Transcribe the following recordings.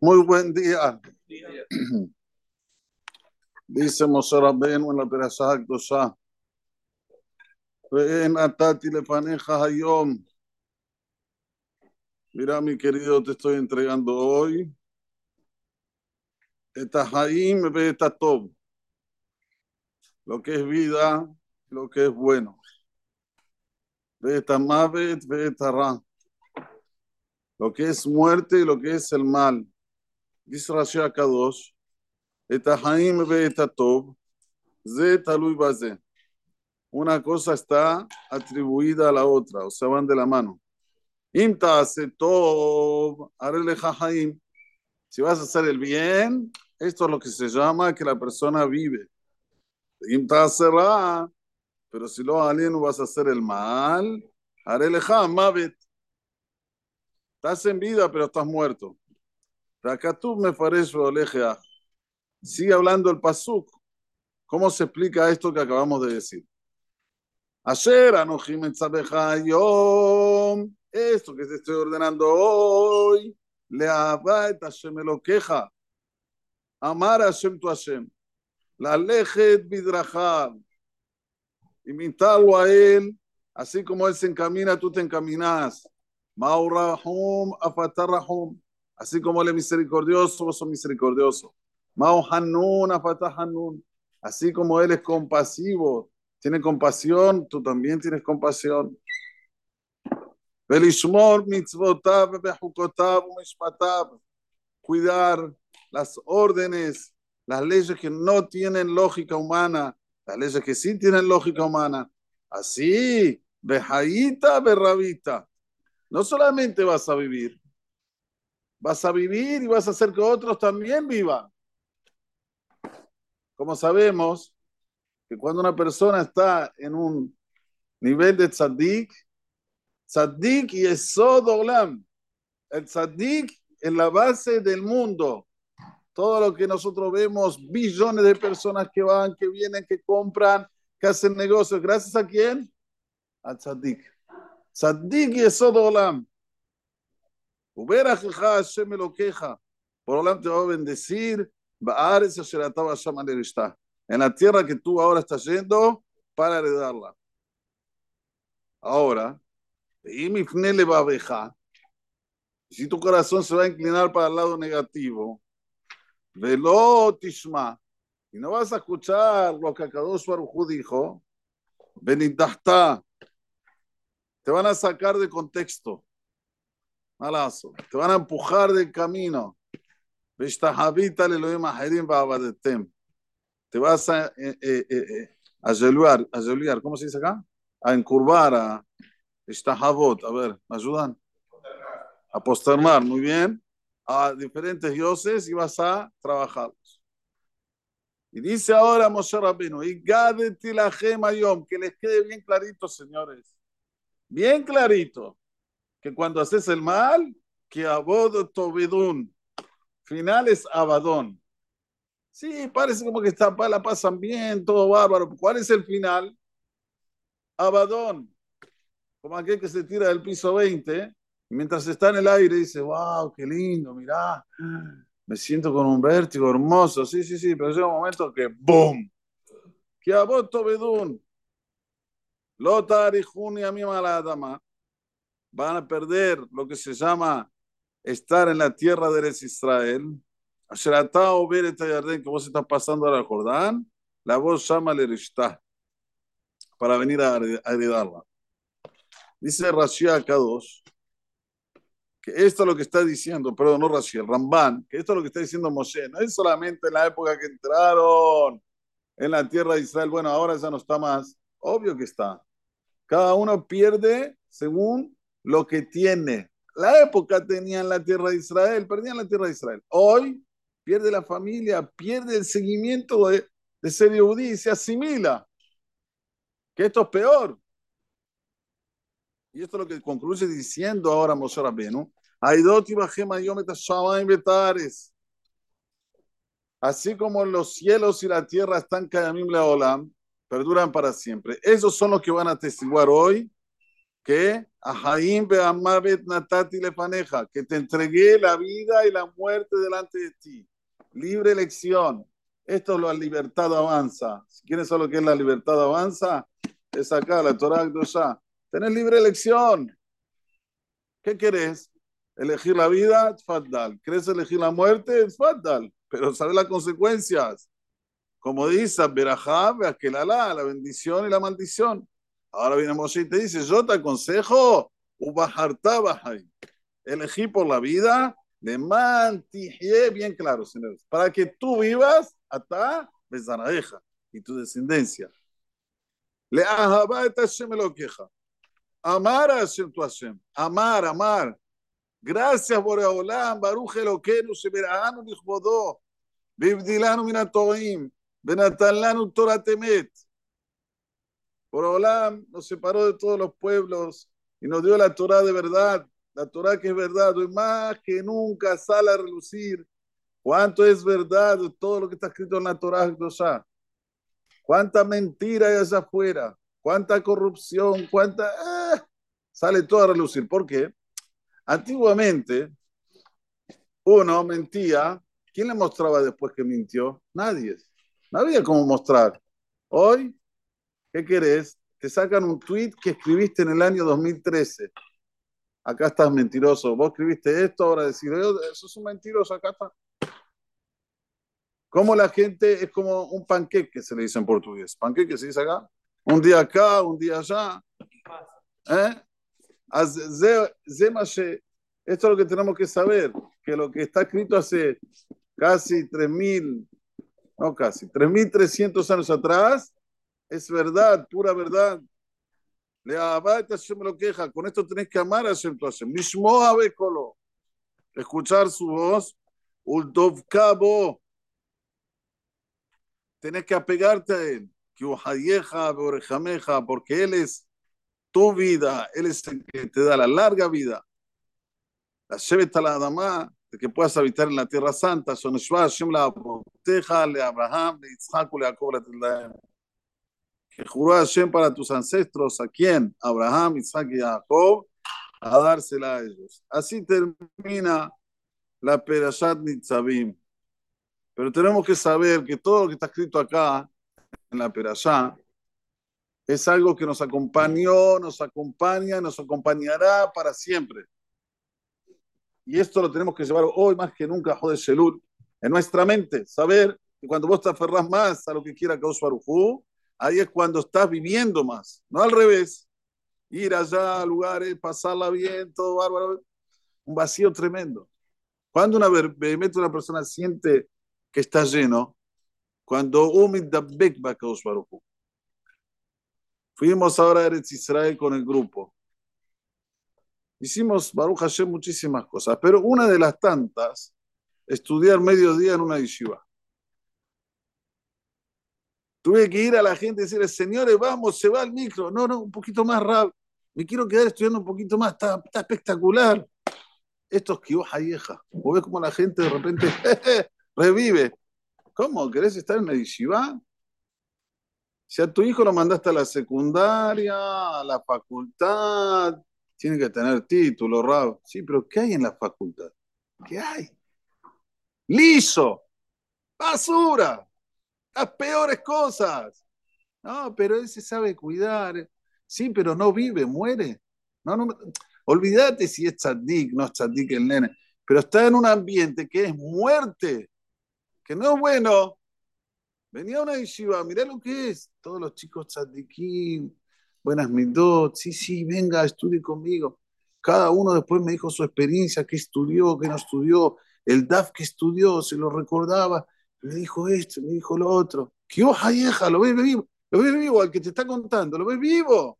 Muy buen día. Dice Moshe Rabbeinu en la Perashah Akdosha. Mira, mi querido, te estoy entregando hoy. Lo que es vida, lo que es bueno. Ve esta Mavet, ve esta Ra. Lo que es muerte y lo que es el mal. Dice Rashi Akadosh. Una cosa está atribuida a la otra, o sea, van de la mano. Si vas a hacer el bien, esto es lo que se llama que la persona vive. Pero si lo alien vas a hacer el mal, arele Mavet. Estás en vida, pero estás muerto. Tú me parece, Olejea. Sigue hablando el Pasuk. ¿Cómo se explica esto que acabamos de decir? Ayer Anojim Yom. Esto que te estoy ordenando hoy. Le abait Hashem me queja. Amar Hashem tu Hashem. La lejet bidrajab. Imitarlo a él. Así como él se encamina, tú te encaminas. Maurahum afatarrahum. Así como él es misericordioso, vos sos misericordioso. Mao Hanun Hanun. Así como él es compasivo, tiene compasión, tú también tienes compasión. Belishmor mitzvotav behukotav mishpatav. Cuidar las órdenes, las leyes que no tienen lógica humana, las leyes que sí tienen lógica humana. Así, bejaita berrabita. No solamente vas a vivir, vas a vivir y vas a hacer que otros también vivan. Como sabemos que cuando una persona está en un nivel de tzaddik, tzaddik y esod olam, el tzaddik en la base del mundo. Todo lo que nosotros vemos, billones de personas que van, que vienen, que compran, que hacen negocios. ¿Gracias a quién? A tzaddik. Y esod olam. Hashem me lo queja. Por olam te va a bendecir en la tierra que tú ahora estás yendo para heredarla. Ahora, si tu corazón se va a inclinar para el lado negativo, velo tishma, y no vas a escuchar lo que Akadosh Baruj dijo, benidahta, te van a sacar de contexto, malazo, te van a empujar del camino, te vas a, eh, eh, eh, a, a ¿cómo se dice acá? A encurvar, a estahabot, a ver, ¿me ayudan? A posternar, muy bien, a diferentes dioses y vas a trabajarlos. Y dice ahora Moshe Rabino, y la gema que les quede bien clarito, señores, bien clarito, que cuando haces el mal, que abod tobidun, Final es Abadón. Sí, parece como que está, la pasan bien, todo bárbaro. ¿Cuál es el final? Abadón. Como aquel que se tira del piso 20, mientras está en el aire dice, wow, qué lindo, mirá, me siento con un vértigo hermoso. Sí, sí, sí, pero llega un momento que ¡boom! Que aboto bedún. Lotar y Juni a mi mala dama van a perder lo que se llama estar en la tierra de Israel, o ver esta Yarden que vos estás pasando al Jordán, la voz llama al para venir a heredarla. Dice Rashi Kadosh que esto es lo que está diciendo, perdón, no Rashi, Ramban, que esto es lo que está diciendo Moshe, no es solamente en la época que entraron en la tierra de Israel, bueno, ahora ya no está más, obvio que está. Cada uno pierde según lo que tiene la época tenían la tierra de Israel, perdían la tierra de Israel. Hoy pierde la familia, pierde el seguimiento de, de ser y se asimila. Que esto es peor. Y esto es lo que concluye diciendo ahora Moshe Rabbeinu. Así como los cielos y la tierra están Kayamim Olam, perduran para siempre. Esos son los que van a testiguar hoy que natati lefaneja, que te entregué la vida y la muerte delante de ti. Libre elección. Esto es la libertad avanza. Quieres saber lo que es la libertad avanza, es acá, la Torah ya. Tenés libre elección. ¿Qué querés? ¿Elegir la vida? Fatal. ¿Querés elegir la muerte? Fatal. Pero sabes las consecuencias. Como dice, Berajá, que la bendición y la maldición. Ahora viene Moshe y te dice, yo te aconsejo, elegí por la vida, de mantijé, bien claro, señores, para que tú vivas hasta Bezanaeja y tu descendencia. Le ahaba et Hashem lo queja. Amar a tu Hashem. Amar, amar. Gracias, Boreolam, Baruch Eloquenu, Sheberahanu Lichbodó, Bibdilanu Minatoim, Benatalanu Torah Temet. Boreolam nos separó de todos los pueblos y nos dio la Torah de verdad, la Torah que es verdad, y más que nunca sale a relucir cuánto es verdad todo lo que está escrito en la Torah Cuánta mentira hay allá afuera, cuánta corrupción, cuánta... ¡ah! sale todo a relucir. ¿Por qué? Antiguamente, uno mentía. ¿Quién le mostraba después que mintió? Nadie. No había cómo mostrar. Hoy, ¿qué querés? Te sacan un tweet que escribiste en el año 2013. Acá estás mentiroso. Vos escribiste esto, ahora decís, eso es un mentiroso, acá está. Como la gente es como un panqueque, se le dice en portugués. Panqueque se dice acá. Un día acá, un día allá. ¿Eh? Esto es lo que tenemos que saber, que lo que está escrito hace casi 3.000, no casi, 3.300 años atrás, es verdad, pura verdad. Le me lo queja, con esto tenés que amar a Hashem tu Hashem. Escuchar su voz. Uldovkabo. Tenés que apegarte a él. Porque él es tu vida, Él es el que te da la larga vida. La Shevet la de que puedas habitar en la Tierra Santa, Hashem la proteja, Abraham, le Isaac, le Jacob, le Que juró Hashem para tus ancestros, ¿a quién? Abraham, Isaac y Jacob, a dársela a ellos. Así termina la Perashat Nitzavim. Pero tenemos que saber que todo lo que está escrito acá, en la Perashat, es algo que nos acompañó, nos acompaña, nos acompañará para siempre. Y esto lo tenemos que llevar hoy más que nunca, Jode Shelul, en nuestra mente. Saber que cuando vos te aferras más a lo que quiera Kadosh Barujú, ahí es cuando estás viviendo más, no al revés. Ir allá a lugares, pasarla bien, todo bárbaro. Un vacío tremendo. Cuando una, una persona siente que está lleno, cuando Umid Dabbek va a Barujú Fuimos ahora a Eretz Israel con el grupo. Hicimos, Baruch Hashem, muchísimas cosas, pero una de las tantas, estudiar mediodía en una yeshiva. Tuve que ir a la gente y decirle, señores, vamos, se va el micro. No, no, un poquito más rápido. Me quiero quedar estudiando un poquito más, está, espectacular. Esto es vieja. ¿Vos ves cómo la gente de repente revive? ¿Cómo? ¿Querés estar en la yeshiva? Si a tu hijo lo mandaste a la secundaria, a la facultad, tiene que tener título, Rab. Sí, pero ¿qué hay en la facultad? ¿Qué hay? Liso, basura, las peores cosas. No, pero él se sabe cuidar. Sí, pero no vive, muere. No, no, olvídate si es tzadik, no es tzadik el nene, pero está en un ambiente que es muerte, que no es bueno. Venía una yeshiva, mirá lo que es. Todos los chicos tzadikim, buenas midot, sí, sí, venga, estudie conmigo. Cada uno después me dijo su experiencia, qué estudió, qué no estudió, el DAF que estudió, se lo recordaba, me dijo esto, me dijo lo otro. ¿Qué hoja vieja? Lo ves vivo, lo ves vivo, al que te está contando, lo ves vivo.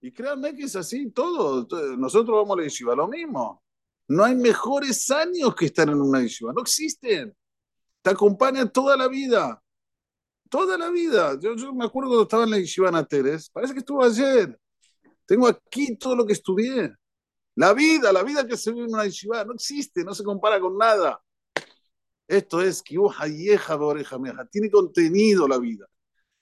Y créanme que es así todo. Nosotros vamos a la yeshiva, lo mismo. No hay mejores años que estar en una yeshiva, no existen. Te acompañan toda la vida. Toda la vida. Yo, me acuerdo cuando estaba en la Yeshiva Teres, parece que estuvo ayer. Tengo aquí todo lo que estudié. La vida, la vida que se vive en una Yeshiva no existe, no se compara con nada. Esto es tiene contenido la vida.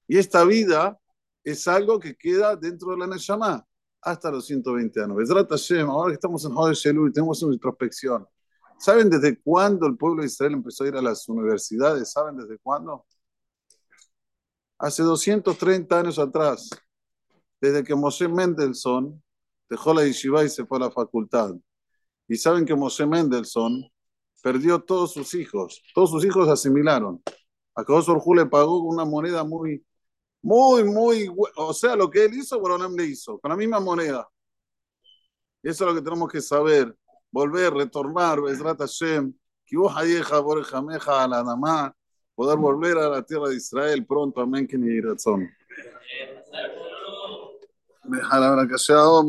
Y esta vida es algo que queda dentro de la Neshama. hasta los 120 años. Ahora que estamos en Hodesh Elul, tenemos una introspección. ¿Saben desde cuándo el pueblo de Israel empezó a ir a las universidades? ¿Saben desde cuándo? Hace 230 años atrás, desde que Moshe Mendelssohn dejó la yeshiva y se fue a la facultad. Y saben que Moshe Mendelssohn perdió todos sus hijos, todos sus hijos asimilaron. A Orjú le pagó una moneda muy, muy, muy, o sea, lo que él hizo, Boronem le hizo, con la misma moneda. Y eso es lo que tenemos que saber, volver, retornar, Bezrat Hashem, poder volver a la tierra de Israel pronto, amén, que ni razón.